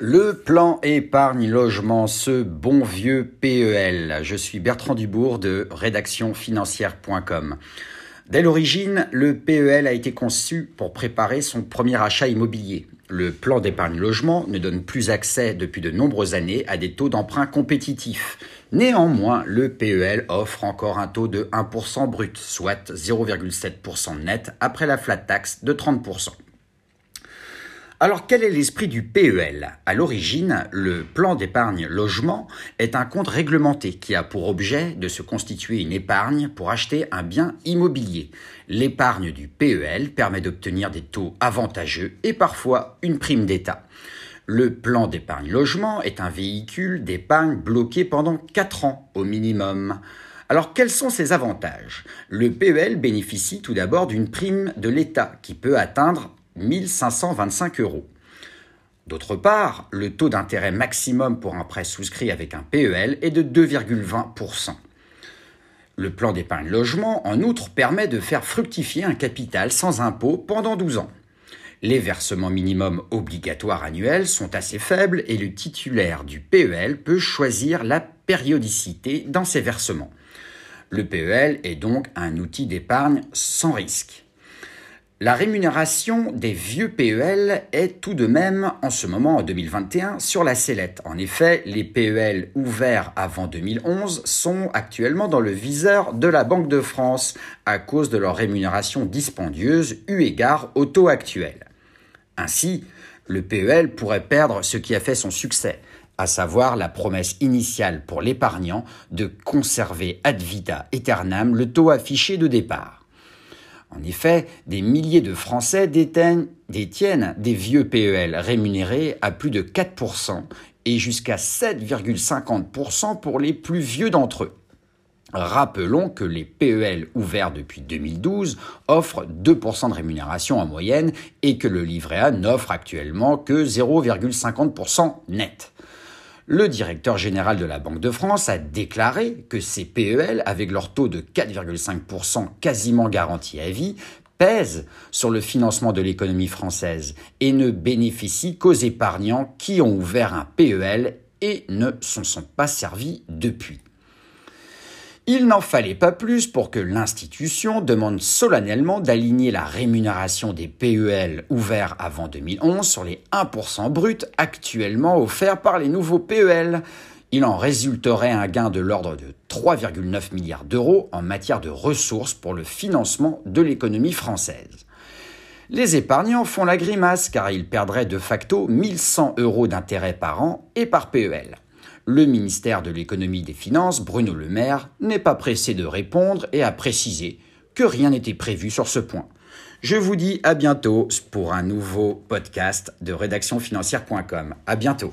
Le plan épargne logement, ce bon vieux PEL. Je suis Bertrand Dubourg de rédactionfinancière.com. Dès l'origine, le PEL a été conçu pour préparer son premier achat immobilier. Le plan d'épargne logement ne donne plus accès depuis de nombreuses années à des taux d'emprunt compétitifs. Néanmoins, le PEL offre encore un taux de 1% brut, soit 0,7% net après la flat tax de 30%. Alors quel est l'esprit du PEL À l'origine, le plan d'épargne logement est un compte réglementé qui a pour objet de se constituer une épargne pour acheter un bien immobilier. L'épargne du PEL permet d'obtenir des taux avantageux et parfois une prime d'État. Le plan d'épargne logement est un véhicule d'épargne bloqué pendant 4 ans au minimum. Alors quels sont ses avantages? Le PEL bénéficie tout d'abord d'une prime de l'État qui peut atteindre 1525 euros. D'autre part, le taux d'intérêt maximum pour un prêt souscrit avec un PEL est de 2,20%. Le plan d'épargne logement, en outre, permet de faire fructifier un capital sans impôt pendant 12 ans. Les versements minimums obligatoires annuels sont assez faibles et le titulaire du PEL peut choisir la périodicité dans ses versements. Le PEL est donc un outil d'épargne sans risque. La rémunération des vieux PEL est tout de même, en ce moment, en 2021, sur la sellette. En effet, les PEL ouverts avant 2011 sont actuellement dans le viseur de la Banque de France à cause de leur rémunération dispendieuse eu égard au taux actuel. Ainsi, le PEL pourrait perdre ce qui a fait son succès, à savoir la promesse initiale pour l'épargnant de conserver ad vita aeternam le taux affiché de départ. En effet, des milliers de Français détiennent, des vieux PEL rémunérés à plus de 4% et jusqu'à 7,50% pour les plus vieux d'entre eux. Rappelons que les PEL ouverts depuis 2012 offrent 2% de rémunération en moyenne et que le livret A n'offre actuellement que 0,50% net. Le directeur général de la Banque de France a déclaré que ces PEL, avec leur taux de 4,5% quasiment garanti à vie, pèsent sur le financement de l'économie française et ne bénéficient qu'aux épargnants qui ont ouvert un PEL et ne s'en sont pas servis depuis. Il n'en fallait pas plus pour que l'institution demande solennellement d'aligner la rémunération des PEL ouverts avant 2011 sur les 1% bruts actuellement offerts par les nouveaux PEL. Il en résulterait un gain de l'ordre de 3,9 milliards d'euros en matière de ressources pour le financement de l'économie française. Les épargnants font la grimace car ils perdraient de facto 1100 euros d'intérêt par an et par PEL le ministère de l'économie et des finances, Bruno Le Maire, n'est pas pressé de répondre et a précisé que rien n'était prévu sur ce point. Je vous dis à bientôt pour un nouveau podcast de rédactionfinancière.com. À bientôt.